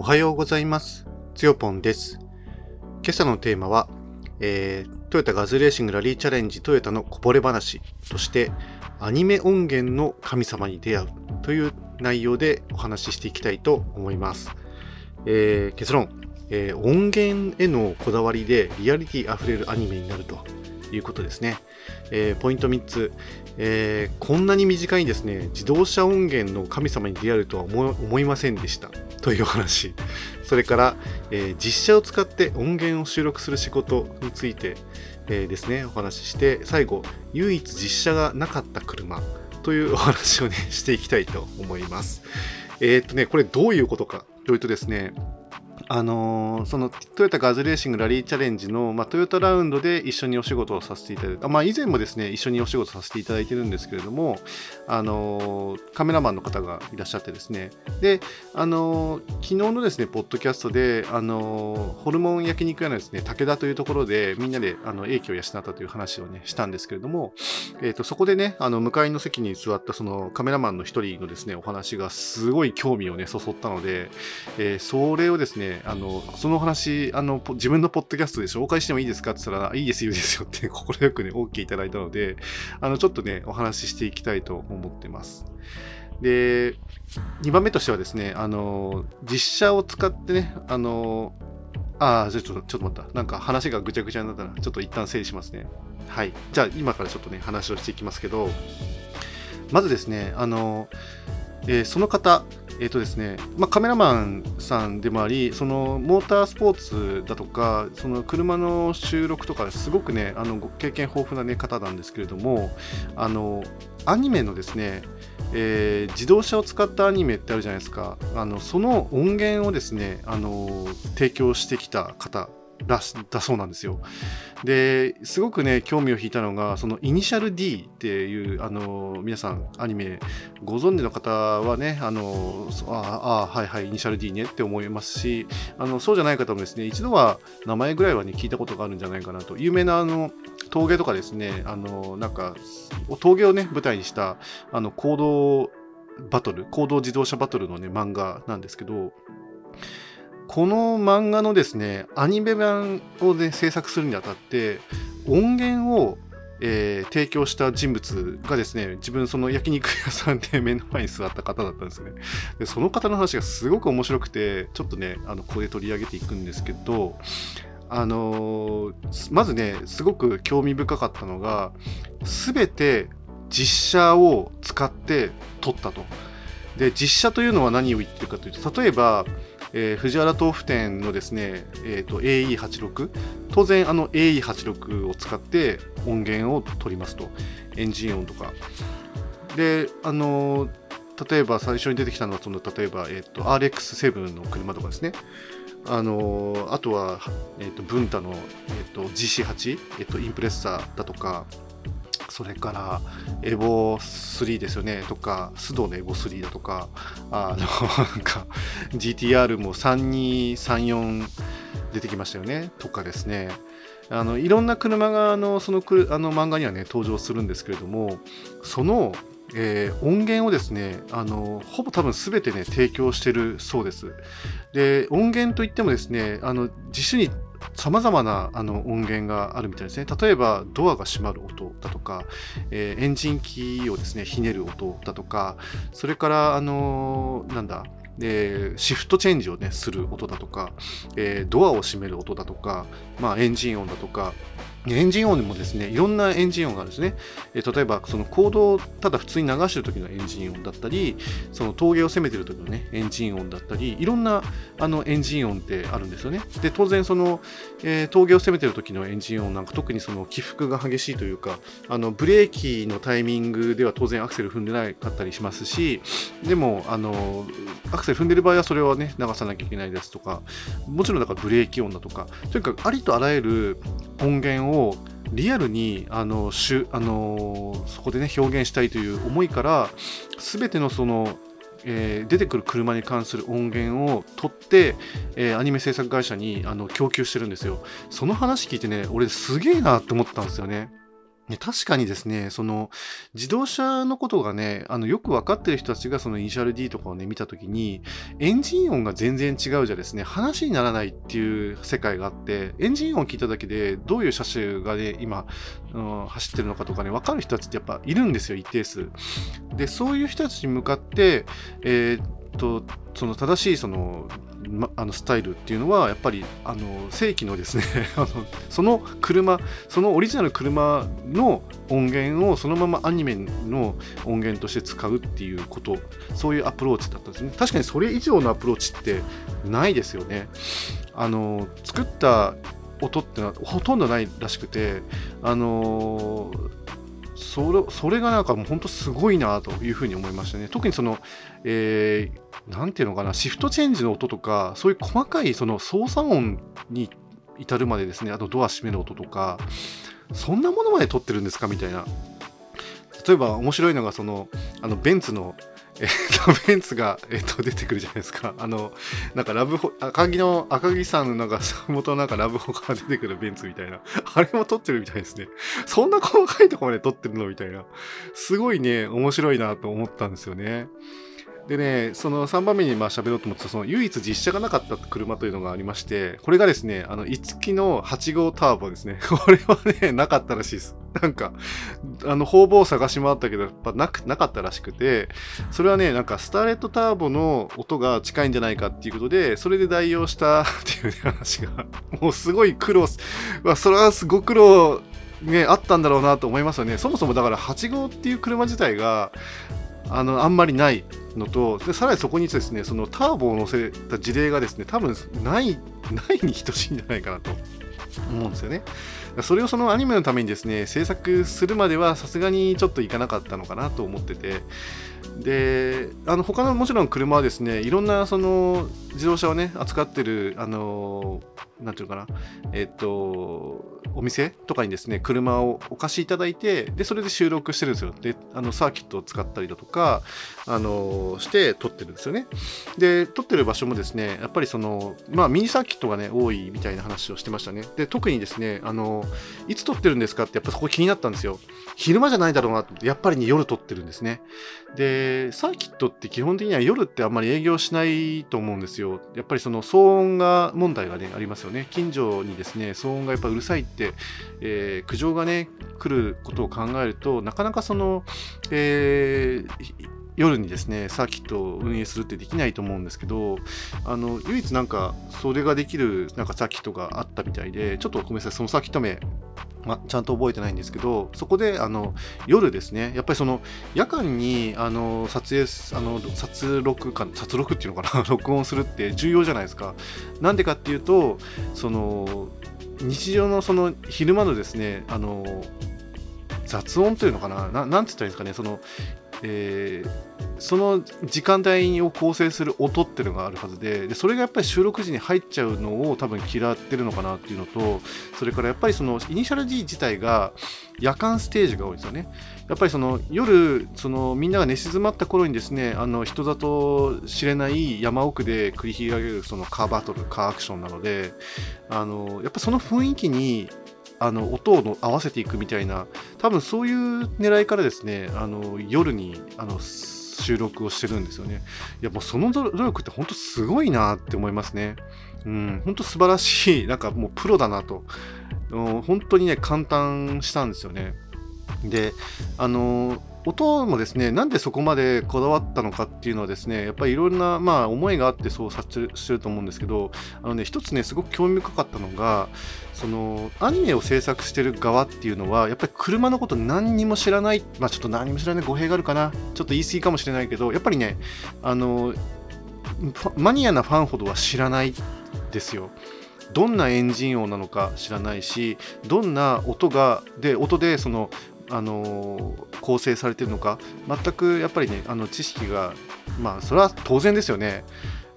おはようございます。つよぽんです。今朝のテーマは、えートヨタガズレーシングラリーチャレンジトヨタのこぼれ話として、アニメ音源の神様に出会うという内容でお話ししていきたいと思います。えー結論、えー音源へのこだわりでリアリティあふれるアニメになるということですね。えーポイント3つ、えーこんなに短いですね。自動車音源の神様に出会えるとは思いませんでした。というお話。それから、えー実写を使って音源を収録する仕事について、えですね。お話しして最後唯一実写がなかった車。というお話をねしていきたいと思います。えっとねこれどういうことかというとですねあのーそのトヨタガズレーシングラリーチャレンジの、まあ、トヨタラウンドで一緒にお仕事をさせていただいて、まあ、以前もですね、一緒にお仕事させていただいてるんですけれども、あのーカメラマンの方がいらっしゃってですね、で、あのー昨日のですね、ポッドキャストで、あのホルモン焼肉屋のですね、武田というところで、みんなであの英気を養ったという話をね、したんですけれども、えー、とそこでね、あの向かいの席に座ったそのカメラマンの一人のですね、お話がすごい興味をね、そそったので、えーそれをですね、あのその話あの、自分のポッドキャストで紹介してもいいですかって言ったら、いいですよ、いいですよって、快くね、OK いただいたので、あのちょっとね、お話ししていきたいと思ってます。で、2番目としてはですね、あの実写を使ってね、あのあ、あちょっと、ちょっと待った。なんか話がぐちゃぐちゃになったら、ちょっと一旦整理しますね。はい。じゃあ、今からちょっとね、話をしていきますけど、まずですね、あの、えーその方、えっ、とですね、まあ、カメラマンさんでもあり、そのモータースポーツだとか、その車の収録とか、すごくね、あの経験豊富な、ね、方なんですけれども、あのアニメのですね、えー自動車を使ったアニメってあるじゃないですか、あのその音源をですね、あの提供してきた方だだそうなんですよ。ですごくね興味を引いたのがそのイニシャル D っていうあの皆さんアニメご存知の方はねあのああはいはいイニシャル D ねって思いますしあのそうじゃない方もですね一度は名前ぐらいはね聞いたことがあるんじゃないかなと有名なあの峠とかですねあのなんか峠をね舞台にしたあの行動バトル行動自動車バトルのね漫画なんですけどこの漫画のですねアニメ版を、ね、制作するにあたって音源を、えー提供した人物がですね自分その焼肉屋さんで目の前に座った方だったんですね。でその方の話がすごく面白くてちょっとねあのここで取り上げていくんですけどあのーまずねすごく興味深かったのが全て実写を使って撮ったと。で実写というのは何を言ってるかというと例えばえー藤原豆腐店のですね、えー、と AE86 当然あの AE86 を使って音源を取りますと。エンジン音とか。であのー例えば最初に出てきたのはその例えば、えー、と RX7 の車とかですね。あのーあとは、えー、とブンタの、えー、と GC8、えー、とインプレッサーだとか。それからエボ3ですよねとかスドのエボ3だとかあの なんか GTR も3234出てきましたよねとかですね。あのいろんな車があのそのあの漫画にはね登場するんですけれどもその、えー音源をですねあのほぼ多分全てね提供してるそうです。で音源といってもですねあの実種にさまざまなあの音源があるみたいですね。例えばドアが閉まる音だとか、えーエンジンキーをですねひねる音だとか、それからあのーなんだ、えーシフトチェンジをねする音だとか、えードアを閉める音だとか、まあエンジン音だとか。エンジン音もですねいろんなエンジン音があるんですね。え例えばそのコードをただ普通に流してる時のエンジン音だったり、その峠を攻めてる時のねエンジン音だったり、いろんなあのエンジン音ってあるんですよね。で当然そのえー峠を攻めてる時のエンジン音なんか特にその起伏が激しいというかあのブレーキのタイミングでは当然アクセル踏んでなかったりしますしでもあのアクセル踏んでる場合はそれはね流さなきゃいけないですとかもちろんだからブレーキ音だとかとにかくありとあらゆる音源をリアルにあのしゅあのそこでね表現したいという思いから全てのそのえー出てくる車に関する音源を取って、えーアニメ制作会社にあの供給してるんですよ。その話聞いてね、俺すげえなって思ったんですよね。ね、確かにですね、その自動車のことがね、あのよく分かってる人たちがそのイニシャル D とかをね、見たときに、エンジン音が全然違うじゃですね、話にならないっていう世界があって、エンジン音を聞いただけで、どういう車種がね、今、うん、走ってるのかとかね、分かる人たちってやっぱいるんですよ、一定数。で、そういう人たちに向かって、えー、っと、その正しいそのま、あのスタイルっていうのはやっぱりあの正規のですね あのその車そのオリジナル車の音源をそのままアニメの音源として使うっていうことそういうアプローチだったんですね。確かにそれ以上のアプローチってないですよね。あの作った音ってのはほとんどないらしくてあのそれそれがなんかもう本当すごいなというふうに思いましたね。特にその、えー、なんていうのかな、シフトチェンジの音とか、そういう細かいその操作音に至るまでですね、あとドア閉める音とか、そんなものまで撮ってるんですかみたいな。例えば面白いのが、その、あのベンツのえっと、ベンツが、えっと、出てくるじゃないですか。あの、なんかラブホ、赤木の、赤木さんのなんか、元のなんかラブホから出てくるベンツみたいな。あれも撮ってるみたいですね。そんな細かいとこまで撮ってるのみたいな。すごいね、面白いなと思ったんですよね。でね、その3番目にまあ喋ろうと思ってた、その唯一実車がなかった車というのがありまして、これがですね、あの、五木の8号ターボですね。これはね、なかったらしいです。なんか、あの、方々探し回ったけど、やっぱなく、なかったらしくて、それはね、なんか、スターレットターボの音が近いんじゃないかっていうことで、それで代用した っていう話が、もうすごい苦労、まあ、それはすごく苦労ね、あったんだろうなと思いますよね。そもそもだから8号っていう車自体が、あのあんまりないのとでさらにそこにですねそのターボを乗せた事例がですね多分ないないに等しいんじゃないかなと思うんですよね。それをそのアニメのためにですね制作するまではさすがにちょっといかなかったのかなと思っててであの他のもちろん車はですねいろんなその自動車をね扱ってるあのなんていうかなえっとお店とかにですね、車をお貸しいただいて、で、それで収録してるんですよ。で、あの、サーキットを使ったりだとか、あの、して撮ってるんですよね。で、撮ってる場所もですね、やっぱりその、まあ、ミニサーキットがね、多いみたいな話をしてましたね。で、特にですね、あの、いつ撮ってるんですかって、やっぱそこ気になったんですよ。昼間じゃないだろうなとやっぱりね、夜撮ってるんですね。で、サーキットって基本的には夜ってあんまり営業しないと思うんですよ。やっぱりその騒音が問題がね、ありますよね。近所にですね、騒音がやっぱうるさいって、えー、苦情がね、来ることを考えると、なかなかその、えー、夜にですね、サーキットを運営するってできないと思うんですけど、あの、唯一なんか、それができるなんかサーキットがあったみたいで、ちょっとごめんなさい、そのサーキット名、ま、ちゃんと覚えてないんですけど、そこであの夜ですね、やっぱりその夜間にあの撮影、あの撮録か、撮録っていうのかな、録音するって重要じゃないですか。なんでかっていうと、その日常のその昼間のですね、あの雑音というのかな、ななんて言ったらいいんですかね、そのえー、その時間帯を構成する音っていうのがあるはずででそれがやっぱり収録時に入っちゃうのを多分嫌ってるのかなっていうのとそれからやっぱりそのイニシャル D 自体が夜間ステージが多いですよね。やっぱりその夜そのみんなが寝静まった頃にですねあの人里知れない山奥で繰り広げるそのカーバトルカーアクションなのであのやっぱその雰囲気にあの音を合わせていくみたいな多分そういう狙いからですねあの夜にあの収録をしてるんですよね。いやもうその努力って本当すごいなって思いますね。うん本当素晴らしいなんかもうプロだなと。本当にね簡単したんですよね。であの音もですね、なんでそこまでこだわったのかっていうのはですね、やっぱりいろんな、まあ、思いがあってそうさせしてると思うんですけど、あのね、一つね、すごく興味深かったのが、その、アニメを制作してる側っていうのは、やっぱり車のこと何にも知らない、まあちょっと何も知らない語弊があるかな、ちょっと言い過ぎかもしれないけど、やっぱりね、あの、マニアなファンほどは知らないですよ。どんなエンジン音なのか知らないしどんな音がで音でそのあの構成されてるのか全くやっぱりねあの知識がまあそれは当然ですよね。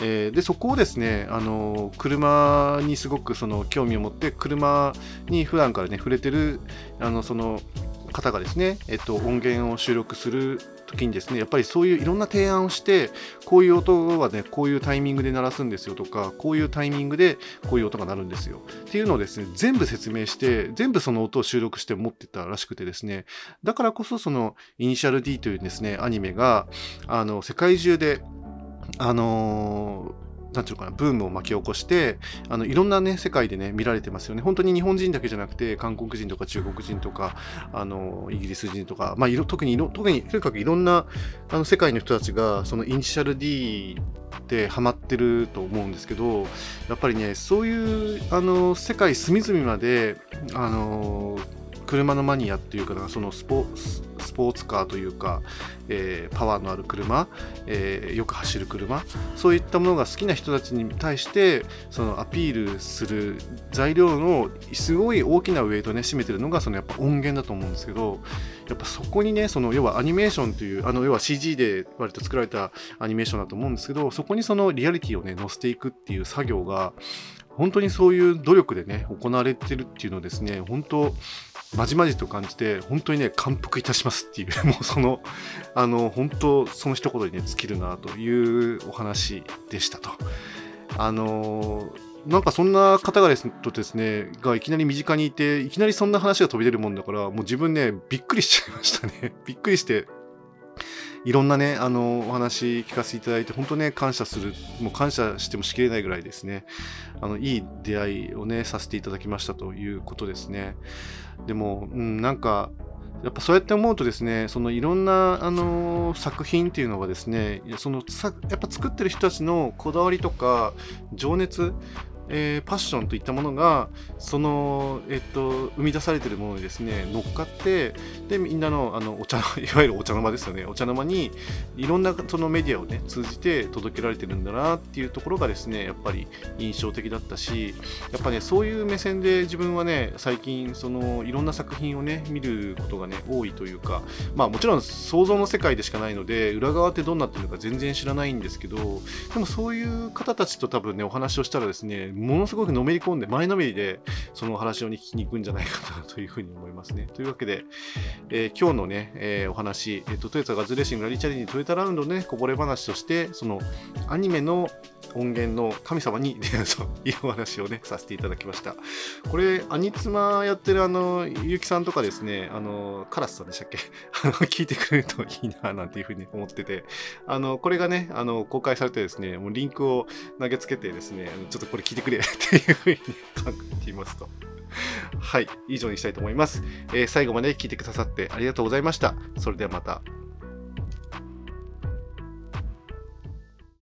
えー、でそこをですねあの車にすごくその興味を持って車に普段からね触れてるあのその方がですね、えっと、音源を収録する時にですねやっぱりそういういろんな提案をしてこういう音はねこういうタイミングで鳴らすんですよとかこういうタイミングでこういう音が鳴るんですよ。っていうのをですね全部説明して全部その音を収録して持ってたらしくてですね。だからこそそのイニシャル D というですねアニメがあの世界中であのーなんていうかな、ブームを巻き起こして、あの、いろんなね、世界でね、見られてますよね。本当に日本人だけじゃなくて、韓国人とか中国人とか、あの、イギリス人とか、まあ、特に、特に、とにかくいろんな、あの、世界の人たちが、そのイニシャル D でハマってると思うんですけど、やっぱりね、そういう、あの、世界隅々まで、あの、車のマニアっていうか、そのスポスポーツカーというか、えー、パワーのある車、えー、よく走る車、そういったものが好きな人たちに対して、そのアピールする材料のすごい大きなウェイトね、占めてるのが、そのやっぱ音源だと思うんですけど、やっぱそこにね、その要はアニメーションという、あの要は CG で割と作られたアニメーションだと思うんですけど、そこにそのリアリティをね、載せていくっていう作業が、本当にそういう努力でね、行われてるっていうのをですね、本当、まじまじと感じて、本当にね、感服いたしますっていう、もうその、あの、本当、その一言にね、尽きるなというお話でしたと。あのなんかそんな方がですとですね、がいきなり身近にいて、いきなりそんな話が飛び出るもんだから、もう自分ね、びっくりしちゃいましたね。びっくりして、いろんなね、あの、お話聞かせていただいて、本当ね、感謝する、もう感謝してもしきれないぐらいですね、あの、いい出会いをね、させていただきましたということですね。でも、うん、なんか、やっぱそうやって思うとですね、そのいろんな、あの、作品っていうのはですね、そのやっぱ作ってる人たちのこだわりとか情熱えー、パッションといったものがその、えっと、生み出されてるものにですね乗っかってでみんなのあのお茶 いわゆるお茶の間ですよね。お茶の間にいろんなそのメディアをね通じて届けられてるんだなっていうところがですねやっぱり印象的だったしやっぱねそういう目線で自分はね最近そのいろんな作品をね見ることがね多いというかまあもちろん想像の世界でしかないので裏側ってどうなっているのか全然知らないんですけどでもそういう方たちと多分ねお話をしたらですねものすごくのめり込んで、前のめりで、その話を聞きに行くんじゃないかなというふうに思いますね。というわけで、えー、今日のね、えー、お話、えーと、トヨタガズレーシングラリーチャレンジトヨタラウンドのね、こぼれ話として、そのアニメの音源の神様に 出会うというお話をね、させていただきました。これ、アニツマやってるあの、ゆきさんとかですね、あの、カラスさんでしたっけ、聞いてくれるといいな、なんていうふうに思ってて、あの、これがね、あの、公開されてですね、もうリンクを投げつけてですね、ちょっとこれ聞いてくれ っていうふうに考えていますと。はい、以上にしたいと思います。えー、最後まで聞いてくださってありがとうございました。それではまた。